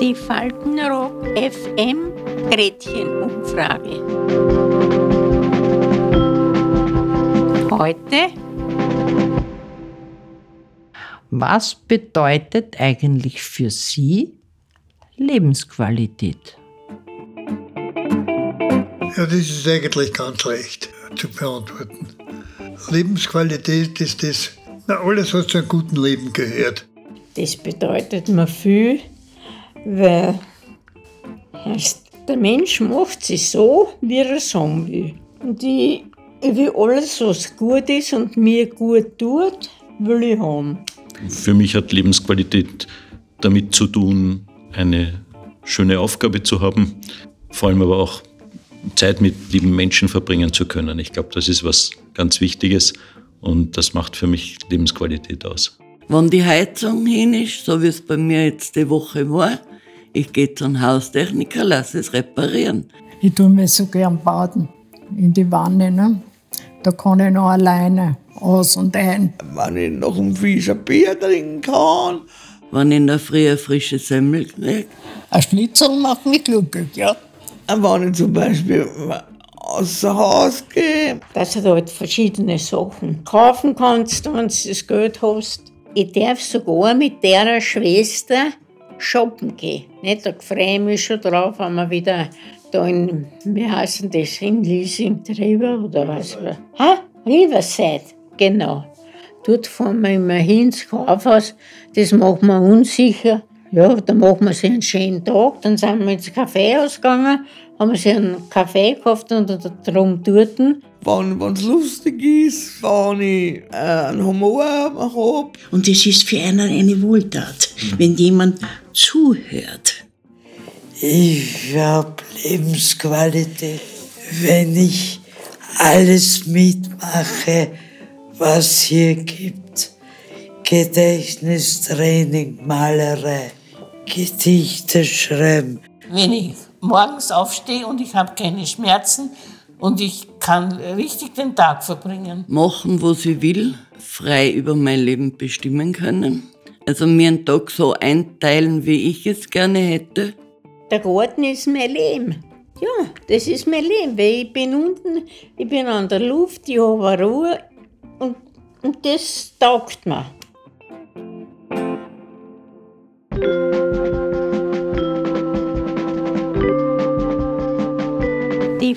Die Faltenrock FM Gretchenumfrage. Heute Was bedeutet eigentlich für Sie Lebensqualität? Ja, das ist eigentlich ganz leicht zu beantworten. Lebensqualität ist das, na, alles, was zu einem guten Leben gehört. Das bedeutet mir viel, weil der Mensch macht sich so, wie er es haben will. Und ich, ich will alles, was gut ist und mir gut tut, will ich haben. Für mich hat Lebensqualität damit zu tun, eine schöne Aufgabe zu haben, vor allem aber auch Zeit mit lieben Menschen verbringen zu können. Ich glaube, das ist was ganz Wichtiges und das macht für mich Lebensqualität aus. Wenn die Heizung hin ist, so wie es bei mir jetzt die Woche war, ich gehe zum Haustechniker, lasse es reparieren. Ich tue mir so gern baden in die Wanne. Ne? Da kann ich noch alleine aus und ein. Wenn ich noch ein Fischer Bier trinken kann. Wenn ich in der Früh eine frische Semmel kriege. Ein Schnitzel macht mich glücklich, ja. Wenn ich zum Beispiel außer Haus gehe. Dass du halt verschiedene Sachen kaufen kannst, wenn du das Geld hast. Ich darf sogar mit der Schwester shoppen gehen. Nicht, da freue ich mich schon drauf, wenn wir wieder da in, wie heißt das, in Leasing drüber oder was? Ha? Riverside, genau. Dort fahren wir immer hin ins Kaufhaus, das macht man unsicher. Ja, da machen wir sich einen schönen Tag, dann sind wir ins Kaffeehaus gegangen, haben wir sich einen Kaffee gekauft und drum dort. Wenn es lustig ist, wenn ich äh, einen Humor habe. Und es ist für einen eine Wohltat, wenn jemand zuhört. Ich habe Lebensqualität, wenn ich alles mitmache, was hier gibt. Gedächtnistraining, Malerei, Gedichte schreiben. Wenn ich morgens aufstehe und ich habe keine Schmerzen und ich kann richtig den Tag verbringen. Machen, was ich will, frei über mein Leben bestimmen können. Also mir einen Tag so einteilen, wie ich es gerne hätte. Der Garten ist mein Leben. Ja, das ist mein Leben, weil ich bin unten, ich bin an der Luft, ich habe Ruhe und, und das taugt mir.